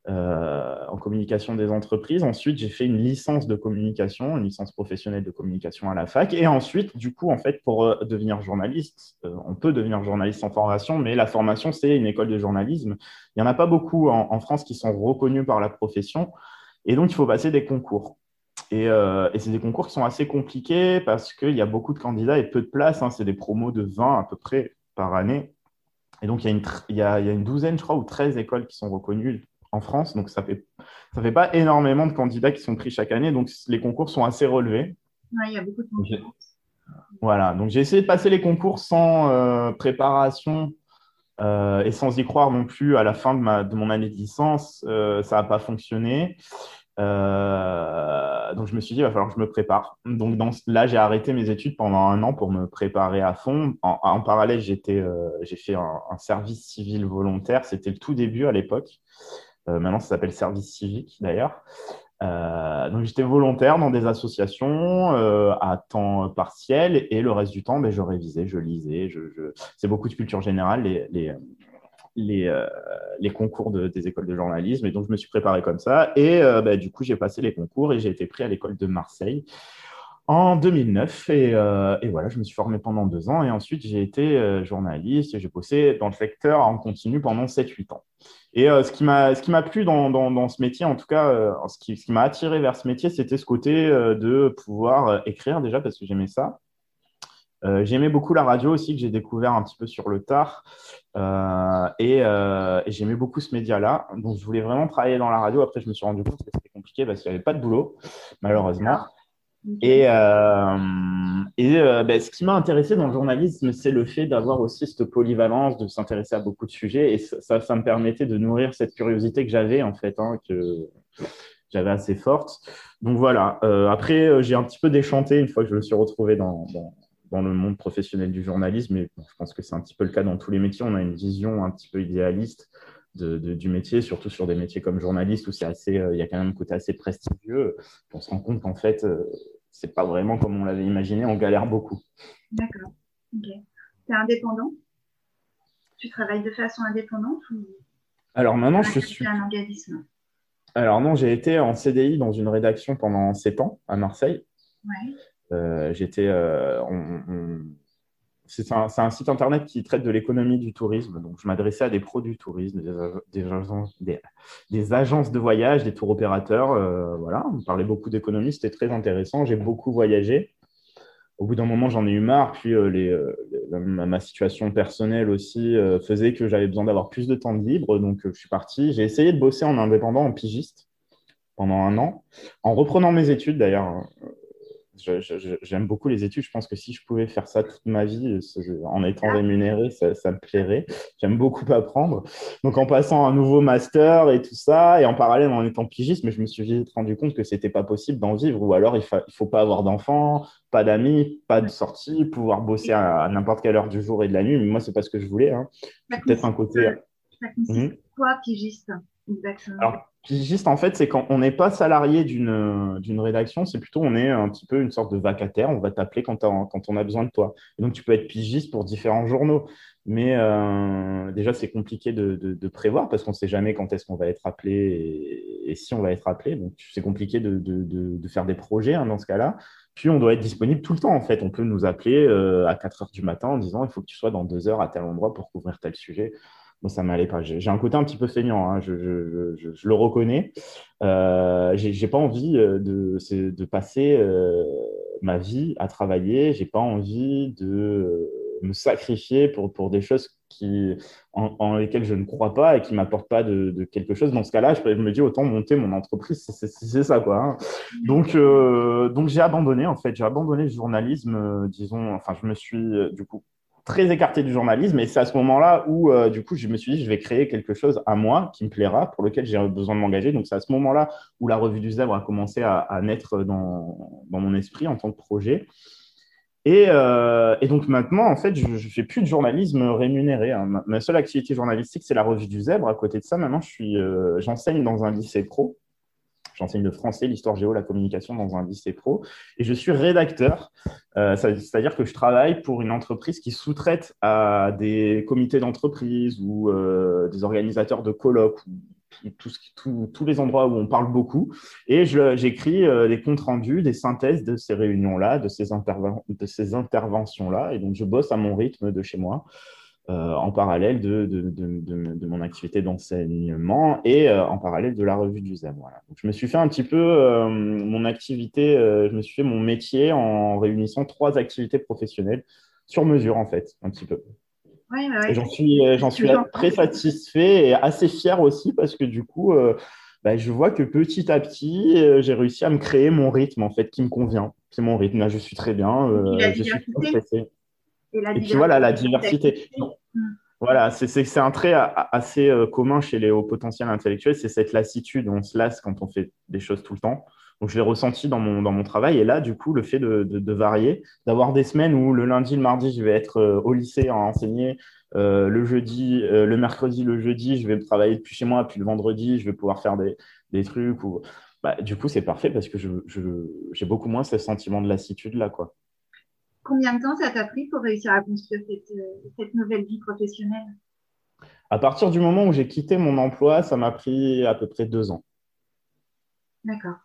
Euh, en communication des entreprises. Ensuite, j'ai fait une licence de communication, une licence professionnelle de communication à la fac. Et ensuite, du coup, en fait, pour euh, devenir journaliste, euh, on peut devenir journaliste en formation, mais la formation, c'est une école de journalisme. Il n'y en a pas beaucoup en, France qui sont reconnus par la profession. Et donc, il faut passer des concours. Et, c'est des concours qui sont assez compliqués parce qu'il y a beaucoup de candidats et peu de places. Hein. C'est des promos de 20 à peu près par année. Et donc, il y a une douzaine, je crois, ou 13 écoles qui sont reconnues en France. Donc, ça ne fait, ça fait pas énormément de candidats qui sont pris chaque année. Donc, les concours sont assez relevés. Oui, il y a beaucoup de concurrence. Voilà. Donc, j'ai essayé de passer les concours sans euh, préparation euh, et sans y croire non plus à la fin de, ma, de mon année de licence. Euh, ça n'a pas fonctionné. donc, je me suis dit, il va falloir que je me prépare. Donc, dans, là, j'ai arrêté mes études pendant un an pour me préparer à fond. En, parallèle, j'ai fait un, un, service civil volontaire. C'était le tout début à l'époque. Euh, maintenant, ça s'appelle service civique d'ailleurs. Euh, donc j'étais volontaire dans des associations euh, à temps partiel et le reste du temps, ben, je révisais, je lisais. Je, C'est beaucoup de culture générale, les, les, les, concours de, des écoles de journalisme. Et donc je me suis préparé comme ça. Et ben, du coup, j'ai passé les concours et j'ai été pris à l'école de Marseille en 2009. Et, et, voilà, je me suis formé pendant deux ans. Et ensuite, j'ai été journaliste et j'ai bossé dans le secteur en continu pendant 7-8 ans. Et euh, ce qui m'a plu dans, dans, ce métier, en tout cas, euh, ce qui, ce qui m'a attiré vers ce métier, c'était ce côté euh, de pouvoir écrire déjà parce que j'aimais ça. j'aimais beaucoup la radio aussi que j'ai découvert un petit peu sur le tard et, et j'aimais beaucoup ce média-là. Donc je voulais vraiment travailler dans la radio. Après, je me suis rendu compte que c'était compliqué parce qu'il n'y avait pas de boulot, malheureusement. Et, euh, et euh, ben, ce qui m'a intéressé dans le journalisme, c'est le fait d'avoir aussi cette polyvalence, de s'intéresser à beaucoup de sujets. Et ça, ça me permettait de nourrir cette curiosité que j'avais, en fait, hein, que j'avais assez forte. Donc voilà. Euh, après, j'ai un petit peu déchanté une fois que je me suis retrouvé dans, dans, le monde professionnel du journalisme. Et je pense que c'est un petit peu le cas dans tous les métiers. On a une vision un petit peu idéaliste. De, du métier, surtout sur des métiers comme journaliste où c'est assez, il y a quand même un côté assez prestigieux. On se rend compte qu'en fait, c'est pas vraiment comme on l'avait imaginé, on galère beaucoup. D'accord. Ok. Tu es indépendant? Tu travailles de façon indépendante ou? Alors maintenant, je suis. un organisme Alors non, j'ai été en CDI dans une rédaction pendant 7 ans à Marseille. Ouais. Euh, j'étais. Euh, c'est un, site internet qui traite de l'économie du tourisme. Donc, je m'adressais à des pros du tourisme, des, agences, des, agences, de voyage, des tours opérateurs. Euh, voilà, on parlait beaucoup d'économie, c'était très intéressant. J'ai beaucoup voyagé. Au bout d'un moment, j'en ai eu marre. Puis, euh, euh, ma situation personnelle aussi faisait que j'avais besoin d'avoir plus de temps de libre. Donc, je suis parti. J'ai essayé de bosser en indépendant, en pigiste pendant un an, en reprenant mes études d'ailleurs j'aime beaucoup les études. Je pense que si je pouvais faire ça toute ma vie en étant ah. rémunéré, ça, me plairait. J'aime beaucoup apprendre. Donc, en passant un nouveau master et tout ça, et en parallèle en étant pigiste, mais je me suis vite rendu compte que c'était pas possible d'en vivre, ou alors il, ne faut pas avoir d'enfants, pas d'amis, pas de sortie, pouvoir bosser à, n'importe quelle heure du jour et de la nuit. Mais moi, c'est pas ce que je voulais. Hein. Peut-être un côté. Ça consiste mhm. quoi, pigiste Alors, pigiste, en fait, c'est quand on n'est pas salarié d'une rédaction, c'est plutôt on est un petit peu une sorte de vacataire. On va t'appeler quand, on a besoin de toi. Et donc, tu peux être pigiste pour différents journaux. Mais euh, déjà, c'est compliqué de, prévoir parce qu'on ne sait jamais quand est-ce qu'on va être appelé et, si on va être appelé. Donc, c'est compliqué de, faire des projets hein, dans ce cas-là. Puis, on doit être disponible tout le temps, en fait. On peut nous appeler euh, à 4 heures du matin en disant il faut que tu sois dans deux heures à tel endroit pour couvrir tel sujet. Moi, ça m'allait pas. J'ai un côté un petit peu feignant, hein, je, le reconnais. Euh, j'ai pas envie euh, de, de passer euh, ma vie à travailler. J'ai pas envie de euh, me sacrifier pour, pour des choses qui, en, lesquelles je ne crois pas et qui m'apportent pas de, quelque chose. Dans ce cas-là, je, me dis autant monter mon entreprise, c'est ça, quoi. hein. Donc, donc j'ai abandonné, en fait. J'ai abandonné le journalisme, disons. Enfin, je me suis, du coup, très écarté du journalisme. Et c'est à ce moment-là où, euh, du coup, je me suis dit, je vais créer quelque chose à moi qui me plaira, pour lequel j'ai besoin de m'engager. Donc, c'est à ce moment-là où la revue du Zèbre a commencé à, naître dans, dans mon esprit en tant que projet. Et, euh, et donc maintenant, en fait, je ne fais plus de journalisme rémunéré. hein. Ma, seule activité journalistique, c'est la revue du Zèbre. À côté de ça, maintenant, je euh, j'enseigne dans un lycée pro. J'enseigne le français, l'histoire géo, la communication dans un lycée pro. Et je suis rédacteur. Euh, C'est-à-dire que je travaille pour une entreprise qui sous-traite à des comités d'entreprise ou euh, des organisateurs de colloques ou tous les endroits où on parle beaucoup. Et j'écris euh, des comptes rendus, des synthèses de ces réunions-là, de ces interventions-là. Et donc, je bosse à mon rythme de chez moi. Euh, en parallèle de, de, de, de- de mon activité d'enseignement et euh, en parallèle de la revue du ZEM. Voilà. Donc, je me suis fait un petit peu euh, mon activité, je me suis fait mon métier en réunissant trois activités professionnelles sur mesure, en fait, un petit peu. Ouais, ouais, j'en suis, j'en très satisfait et assez fier aussi parce que du coup, bah, je vois que petit à petit, j'ai réussi à me créer mon rythme en fait qui me convient. C'est mon rythme. Là, je suis très bien. je suis. Et, la Et puis voilà, la diversité. d'activités. Voilà, c'est un trait assez euh, commun chez les hauts potentiels intellectuels, c'est cette lassitude. On se lasse quand on fait des choses tout le temps. Donc, je l'ai ressenti dans mon, dans mon travail. Et là, du coup, le fait de, de- de varier, d'avoir des semaines où le lundi, le mardi, je vais être euh, au lycée à enseigner, euh, le jeudi, euh, le mercredi, le jeudi, je vais travailler depuis chez moi, puis le vendredi, je vais pouvoir faire des, des trucs. Ou... Bah, du coup, c'est parfait parce que je- je- j'ai beaucoup moins ce sentiment de lassitude là, quoi. Combien de temps ça t'a pris pour réussir à construire cette, euh, cette nouvelle vie professionnelle? À partir du moment où j'ai quitté mon emploi, ça m'a pris à peu près deux ans. D'accord.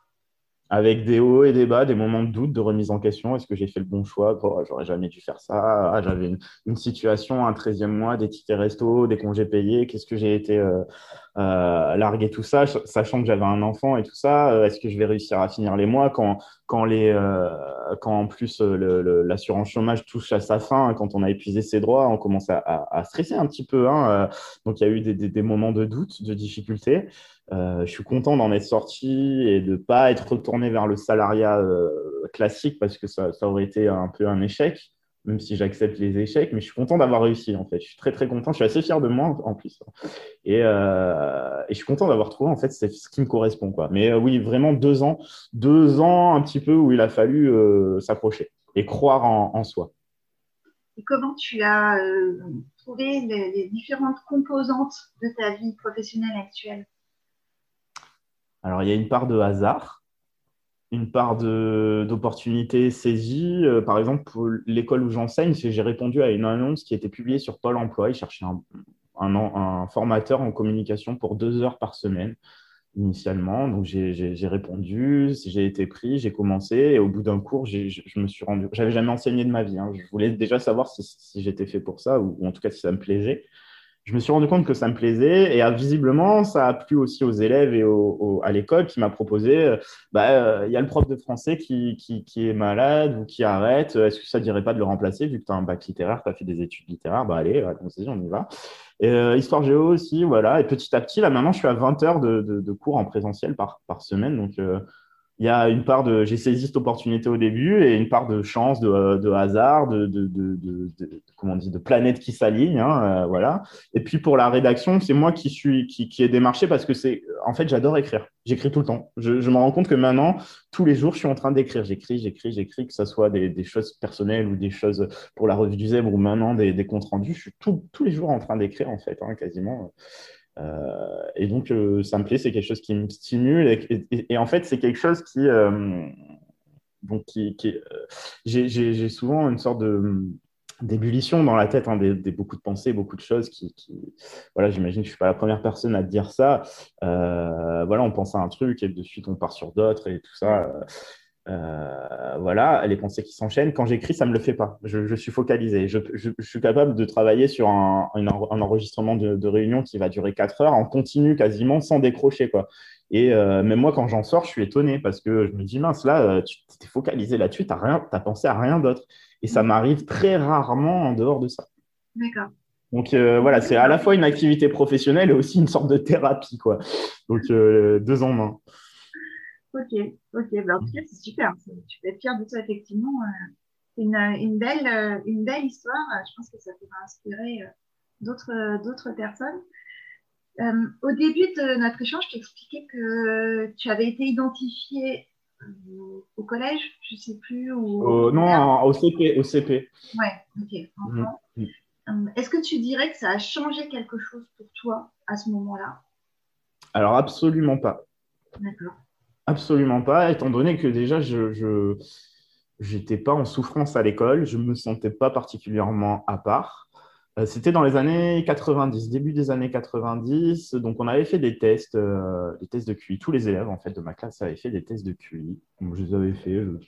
avec des hauts et des bas, des moments de doute, de remise en question. Est-ce que j'ai fait le bon choix? Oh, J'aurais jamais dû faire ça. Ah, J'avais une, une situation, un 13e mois, des tickets resto, des congés payés. Qu'est-ce que j'ai été euh, euh, largué tout ça, sachant que j'avais un enfant et tout ça Euh, Est-ce que je vais réussir à finir les mois quand, quand, les, euh, quand en plus l'assurance chômage touche à sa fin, quand on a épuisé ses droits, on commence à, stresser un petit peu. hein. Donc il y a eu des, des- moments de doute, de difficulté. Je suis content d'en être sorti et de ne pas être retourné vers le salariat classique parce que ça, ça aurait été un peu un échec, même si j'accepte les échecs. Mais je suis content d'avoir réussi en fait. Je suis très très content. Je suis assez fier de moi en, plus. Et, euh, et je suis content d'avoir trouvé en fait ce qui me correspond quoi. Mais euh, oui, vraiment deux ans, deux ans un petit peu où il a fallu euh, s'approcher et croire en, en soi. Et comment tu as euh, trouvé les, les différentes composantes de ta vie professionnelle actuelle? Alors, il y a une part de hasard, une part de- d'opportunité saisie. Euh, par exemple, pour l'école où j'enseigne, j'ai répondu à une annonce qui était publiée sur Pôle emploi. Ils cherchaient un, un, formateur en communication pour deux heures par semaine initialement. Donc, j'ai répondu, j'ai été pris, j'ai commencé. Et au bout d'un cours, je, me suis rendu. J'avais jamais enseigné de ma vie. hein. Je voulais déjà savoir si, j'étais fait pour ça ou en tout cas si ça me plaisait je me suis rendu compte que ça me plaisait et ah, visiblement, ça a plu aussi aux élèves et à l'école qui m'a proposé, euh, bah, euh, il y a le prof de français qui, qui, qui est malade ou qui arrête, est-ce que ça dirait pas de le remplacer vu que tu as un bac littéraire, tu as fait des études littéraires, bah allez, allons-y, on y va. Et, euh, histoire géo aussi, voilà. Et petit à petit, là maintenant, je suis à 20 heures de, de, de cours en présentiel par, par semaine, donc euh, il y a une part de j'ai saisi cette opportunité au début et une part de chance, de, de hasard, de, de, de, comment on dit, de planètes qui s'alignent, hein, euh, voilà. Et puis pour la rédaction, c'est moi qui suis qui, qui ai démarché parce que c'est en fait j'adore écrire. J'écris tout le temps. Je, je me rends compte que maintenant tous les jours je suis en train d'écrire. J'écris, j'écris, j'écris, que ce soit des, des choses personnelles ou des choses pour la revue du Zèbre ou maintenant des, des comptes rendus. Je suis tout- tous les jours en train d'écrire en fait, hein, quasiment. Et donc, ça me plaît, c'est quelque chose qui me stimule. Et, en fait, c'est quelque chose qui. donc, qui, j'ai souvent une sorte de d'ébullition dans la tête, hein, des, beaucoup de pensées, beaucoup de choses qui, voilà, j'imagine que je suis pas la première personne à dire ça. Euh, voilà, on pense à un truc et de suite on part sur d'autres et tout ça. Euh, voilà, les pensées qui s'enchaînent. Quand j'écris, ça me le fait pas. Je, suis focalisé. Je, suis capable de travailler sur un, enregistrement de, réunion qui va durer 4 heures en continu quasiment sans décrocher quoi. Et euh, même moi, quand j'en sors, je suis étonné parce que je me dis mince là, tu t'es focalisé là-dessus, tu as pensé à rien d'autre. Et ça m'arrive très rarement en dehors de ça. D'accord. Donc euh, voilà, c'est à la fois une activité professionnelle et aussi une sorte de thérapie, quoi. Donc euh, deux en un. Ok, ok. Ben, en tout cas, c'est super. Tu peux être fier de ça, effectivement. Euh, c'est une, une, belle, une belle histoire. Je pense que ça pourra inspirer d'autres, d'autres personnes. au début de notre échange, je t'expliquais que tu avais été identifié au collège, je ne sais plus. Ou... non, au CP. Au CP. Ouais, ok. Mhm. Euh, est-ce que tu dirais que ça a changé quelque chose pour toi à ce moment-là? Alors, absolument pas. D'accord. Absolument pas, étant donné que déjà, je n'étais pas en souffrance à l'école, je ne me sentais pas particulièrement à part. Euh, c'était dans les années 90, début des années 90. Donc, on avait fait des tests, euh, des tests de QI. Tous les élèves, en fait, de ma classe avaient fait des tests de QI. je les avais fait, je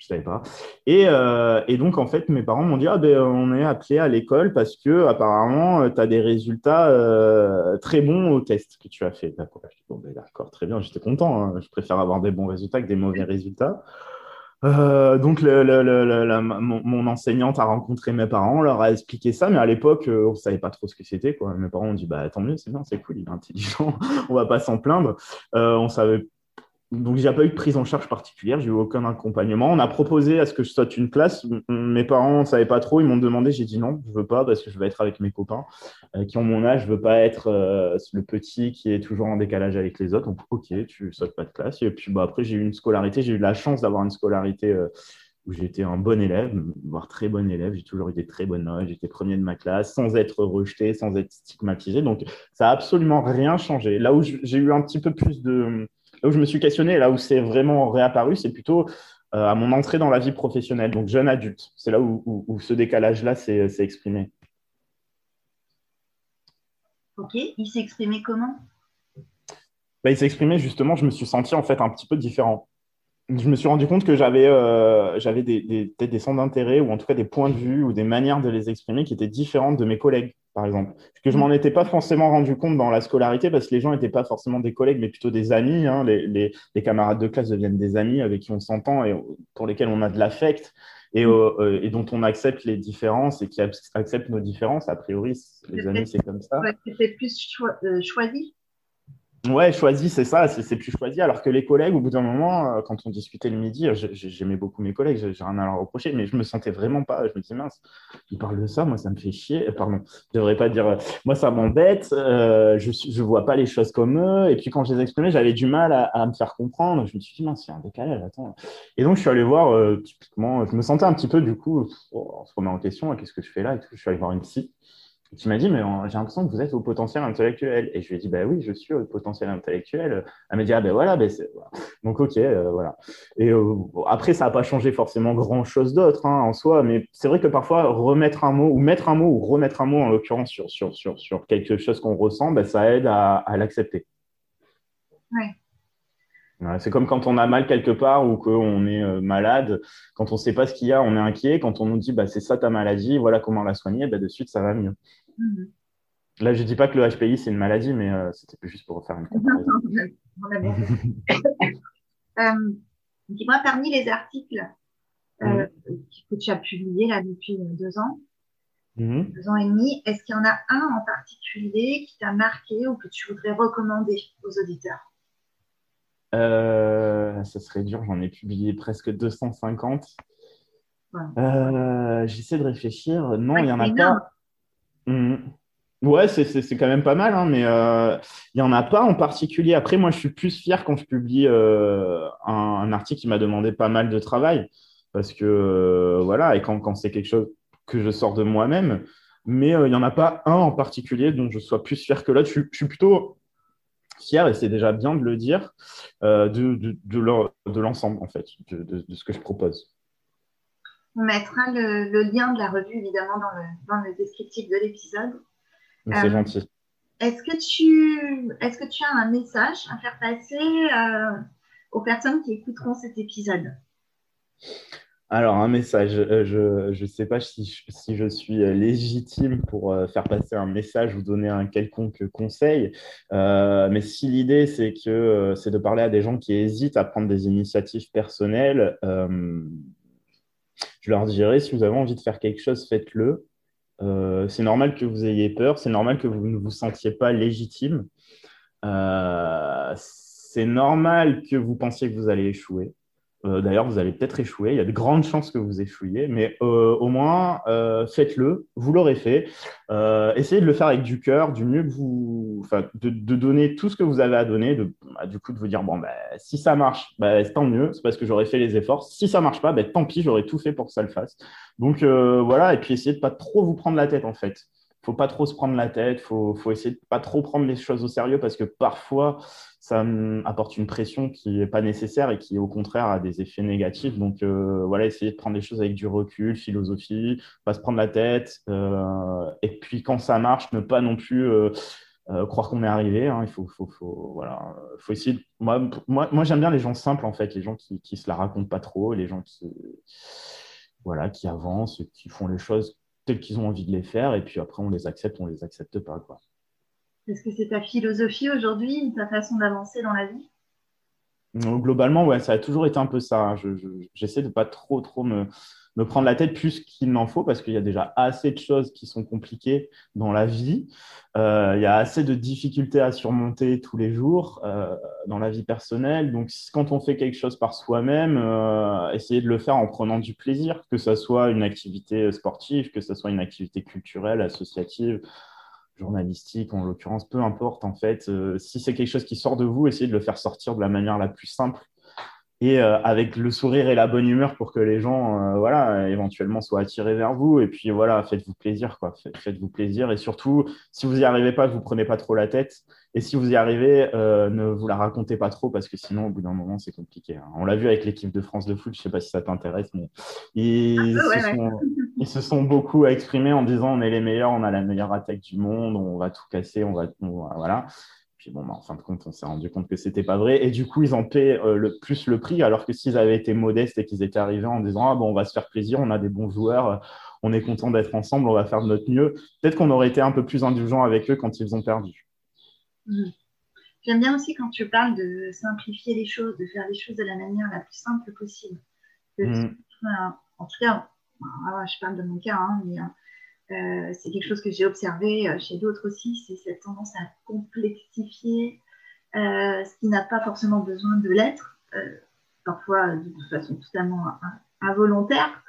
ne savais pas. Et, euh, et, donc, en fait, mes parents m'ont dit Ah, ben, on est appelé à l'école parce que, apparemment, tu as des résultats très bons au test que tu as fait. D'accord, ben, d'accord très bien, j'étais content. Hein. Je préfère avoir des bons résultats que des mauvais résultats. Euh, donc, mon, enseignante a rencontré mes parents, leur a expliqué ça, mais à l'époque, euh, on ne savait pas trop ce que c'était. Mes parents ont dit bah, Tant mieux, c'est bien, c'est cool, il est intelligent, on va pas s'en plaindre. Euh, on savait donc, j'ai pas eu de prise en charge particulière, j'ai eu aucun accompagnement. On a proposé à ce que je saute une classe. Mes parents ne savaient pas trop, ils m'ont demandé, j'ai dit non, je veux pas parce que je veux être avec mes copains euh, qui ont mon âge, je veux pas être euh, le petit qui est toujours en décalage avec les autres. Donc, ok, tu sautes pas de classe. Et puis, bah, après, j'ai eu une scolarité, j'ai eu la chance d'avoir une scolarité euh, où j'étais un bon élève, voire très bon élève. J'ai toujours eu des très bonnes notes, j'étais premier de ma classe, sans être rejeté, sans être stigmatisé. Donc, ça a absolument rien changé. Là où j'ai eu un petit peu plus de Là où je me suis questionné, là où c'est vraiment réapparu, c'est plutôt euh, à mon entrée dans la vie professionnelle, donc jeune adulte. C'est là où, ce décalage-là s'est exprimé. Ok, il s'est exprimé comment? Bah, Il s'est exprimé justement, je me suis senti en fait un petit peu différent. Je me suis rendu compte que j'avais euh, des, peut-être des centres d'intérêt ou en tout cas des points de vue ou des manières de les exprimer qui étaient différentes de mes collègues par exemple. Que je m'en étais pas forcément rendu compte dans la scolarité parce que les gens n'étaient pas forcément des collègues, mais plutôt des amis. Hein. Les, camarades de classe deviennent des amis avec qui on s'entend et pour lesquels on a de l'affect et, euh, euh, et, dont on accepte les différences et qui acceptent nos différences. A priori, les amis, c'est comme ça. C'est plus euh, choisi Ouais, choisi, c'est ça, c'est plus choisi. Alors que les collègues, au bout d'un moment, euh, quand on discutait le midi, j'aimais beaucoup mes collègues, j'ai rien à leur reprocher, mais je me sentais vraiment pas. Je me disais, mince, ils parlent de ça, moi, ça me fait chier. Pardon, je devrais pas dire, moi, ça m'embête, euh, je, je vois pas les choses comme eux. Et puis, quand je les exprimais, j'avais du mal à, me faire comprendre. Je me suis dit, mince, il y a un décalage, attends. Et donc, je suis allé voir, euh, typiquement, je me sentais un petit peu, du coup, on se remet en question, qu'est-ce que je fais là et tout. Je suis allé voir une psy qui m'a dit, mais j'ai l'impression que vous êtes au potentiel intellectuel. Et je lui ai dit, bah oui, je suis au potentiel intellectuel. Elle m'a dit, ah ben voilà, ben donc ok, euh, voilà. Et euh, après, ça n'a pas changé forcément grand-chose d'autre hein, en soi, mais c'est vrai que parfois, remettre un mot, ou mettre un mot, ou remettre un mot, en l'occurrence, sur, sur, sur, sur quelque chose qu'on ressent, ben, ça aide à, à l'accepter. Ouais c'est comme quand on a mal quelque part ou qu'on est euh, malade, quand on ne sait pas ce qu'il y a, on est inquiet. Quand on nous dit bah, c'est ça ta maladie, voilà comment la soigner, bah, de suite ça va mieux. Là, je ne dis pas que le HPI c'est une maladie, mais euh, c'était juste pour faire une comparaison. Euh, dis-moi, parmi les articles mhm. que tu as publiés là depuis deux ans, mhm. deux ans et demi, est-ce qu'il y en a un en particulier qui t'a marqué ou que tu voudrais recommander aux auditeurs? Euh, ça serait dur, j'en ai publié presque 250. Euh, j'essaie de réfléchir. Non, il n'y en a pas. Mmh. Ouais, c'est quand même pas mal, hein, mais euh, il n'y en a pas en particulier. Après, moi, je suis plus fier quand je publie un, article qui m'a demandé pas mal de travail. Parce que, voilà, et quand, quand c'est quelque chose que je sors de moi-même, mais il n'y en a pas un en particulier dont je sois plus fier que l'autre. Je, suis plutôt fier, et c'est déjà bien de le dire, de, de, de l'ensemble, en fait, de, ce que je propose. On mettra le, le, lien de la revue, évidemment, dans le, dans le descriptif de l'épisode. C'est gentil. Est-ce que, tu, est que tu as un message à faire passer euh, aux personnes qui écouteront cet épisode? Alors, un message, euh, je ne sais pas si, si, je suis légitime pour euh, faire passer un message ou donner un quelconque conseil, mais si l'idée c'est que c'est de parler à des gens qui hésitent à prendre des initiatives personnelles, je leur dirais si vous avez envie de faire quelque chose, faites-le. Euh, c'est normal que vous ayez peur, c'est normal que vous ne vous sentiez pas légitime. Euh, c'est normal que vous pensiez que vous allez échouer. Euh, d'ailleurs, vous allez peut-être échouer. Il y a de grandes chances que vous échouiez, mais euh, au moins, euh, faites-le. Vous l'aurez fait. essayez de le faire avec du cœur, du mieux que vous. Enfin, de, donner tout ce que vous avez à donner. De, bah, du coup, de vous dire bon, bah, si ça marche, bah, tant mieux. C'est parce que j'aurais fait les efforts. Si ça marche pas, bah, tant pis, j'aurais tout fait pour que ça le fasse. Donc voilà. Et puis, essayez de pas trop vous prendre la tête en fait faut pas trop se prendre la tête, faut, faut essayer de pas trop prendre les choses au sérieux parce que parfois ça apporte une pression qui n'est pas nécessaire et qui au contraire a des effets négatifs. Donc euh, voilà, essayer de prendre les choses avec du recul, philosophie, pas se prendre la tête. Euh, et puis quand ça marche, ne pas non plus euh, croire qu'on est arrivé. Hein. Il faut, voilà, faut essayer. Moi, moi, moi j'aime bien les gens simples en fait, les gens qui, qui se la racontent pas trop, les gens qui voilà, qui avancent, qui font les choses tels qu'ils ont envie de les faire, et puis après on les accepte, on les accepte pas. Quoi. Est-ce que c'est ta philosophie aujourd'hui, ta façon d'avancer dans la vie? Globalement, ouais, ça a toujours été un peu ça. Hein. J'essaie de pas trop, trop me, me prendre la tête plus qu'il n'en faut parce qu'il y a déjà assez de choses qui sont compliquées dans la vie. Euh, il y a assez de difficultés à surmonter tous les jours euh, dans la vie personnelle. Donc, quand on fait quelque chose par soi-même, euh, essayer de le faire en prenant du plaisir, que ce soit une activité sportive, que ce soit une activité culturelle, associative journalistique, en l'occurrence, peu importe en fait. si c'est quelque chose qui sort de vous, essayez de le faire sortir de la manière la plus simple et euh, avec le sourire et la bonne humeur pour que les gens, euh, voilà, éventuellement soient attirés vers vous. Et puis voilà, faites-vous plaisir, quoi. Faites-vous plaisir. Et surtout, si vous n'y arrivez pas, vous prenez pas trop la tête. Et si vous y arrivez, euh, ne vous la racontez pas trop parce que sinon, au bout d'un moment, c'est compliqué. Hein. On l'a vu avec l'équipe de France de foot. Je sais pas si ça t'intéresse, mais ils, se sont, ils, se sont, beaucoup exprimés en disant on est les meilleurs, on a la meilleure attaque du monde, on va tout casser, on va, voilà bon, bah, en fin de compte, on s'est rendu compte que c'était pas vrai. Et du coup, ils en paient euh, le plus le prix, alors que s'ils avaient été modestes et qu'ils étaient arrivés en disant ah bon, on va se faire plaisir, on a des bons joueurs, on est content d'être ensemble, on va faire de notre mieux. Peut-être qu'on aurait été un peu plus indulgent avec eux quand ils ont perdu. Mmh. J'aime bien aussi quand tu parles de simplifier les choses, de faire les choses de la manière la plus simple possible. Mmh. En tout cas, je parle de mon cas, hein, mais euh, c'est quelque chose que j'ai observé euh, chez d'autres aussi, c'est cette tendance à complexifier euh, ce qui n'a pas forcément besoin de l'être, parfois de façon totalement involontaire,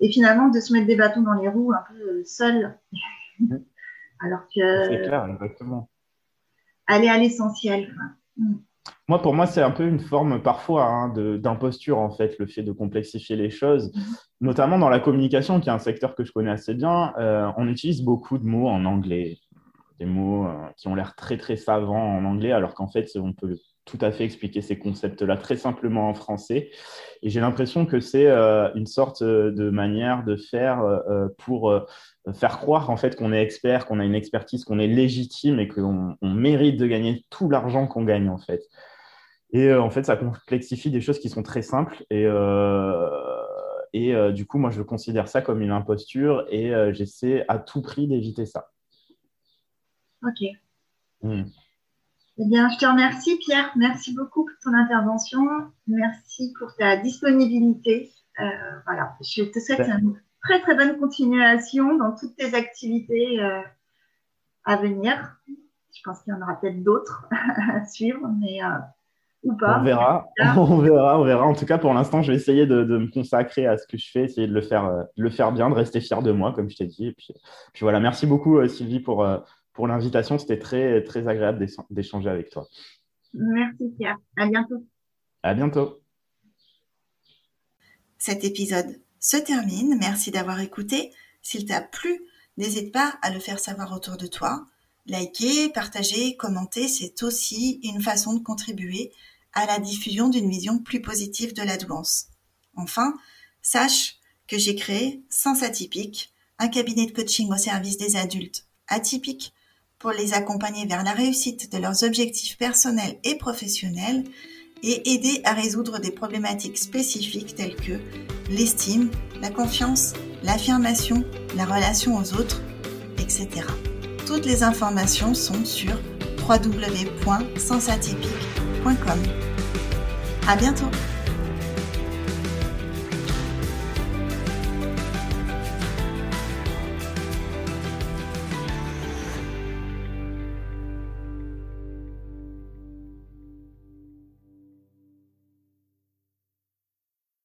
et finalement de se mettre des bâtons dans les roues un peu seul. Alors que. C'est clair, exactement. Aller à l'essentiel. Moi, pour moi, c'est un peu une forme parfois hein, d'imposture, en fait, le fait de complexifier les choses, mhm. notamment dans la communication, qui est un secteur que je connais assez bien. Euh, on utilise beaucoup de mots en anglais, des mots euh, qui ont l'air très, très savants en anglais, alors qu'en fait, on peut tout à fait expliquer ces concepts-là très simplement en français. Et j'ai l'impression que c'est euh, une sorte de manière de faire pour faire croire en fait qu'on est expert, qu'on a une expertise, qu'on est légitime et qu'on mérite de gagner tout l'argent qu'on gagne en fait. Et euh, en fait, ça complexifie des choses qui sont très simples. Et, euh, et euh, du coup, moi, je considère ça comme une imposture et j'essaie à tout prix d'éviter ça. Ok. Hmm. Eh bien, je te remercie, Pierre. Merci beaucoup pour ton intervention. Merci pour ta disponibilité. voilà, je te souhaite une très, très bonne continuation dans toutes tes activités à venir. Je pense qu'il y en aura peut-être d'autres à suivre, mais on verra, on verra, on verra. En tout cas, pour l'instant, je vais essayer de, me consacrer à ce que je fais, essayer de le faire, euh, le faire bien, de rester fier de moi, comme je t'ai dit. Et puis, puis, voilà, merci beaucoup euh, Sylvie pour, euh, pour l'invitation. C'était très, très agréable d'échanger avec toi. Merci Pierre. À bientôt. À bientôt. Cet épisode se termine. Merci d'avoir écouté. S'il t'a plu, N'hésite pas à le faire savoir autour de toi. Liker, partager, commenter, c'est aussi une façon de contribuer à la diffusion d'une vision plus positive de la douance. Enfin, sache que j'ai créé Sens Atypique, un cabinet de coaching au service des adultes atypiques pour les accompagner vers la réussite de leurs objectifs personnels et professionnels et aider à résoudre des problématiques spécifiques telles que l'estime, la confiance, l'affirmation, la relation aux autres, etc. Toutes les informations sont sur www.sensatypique.com. À bientôt!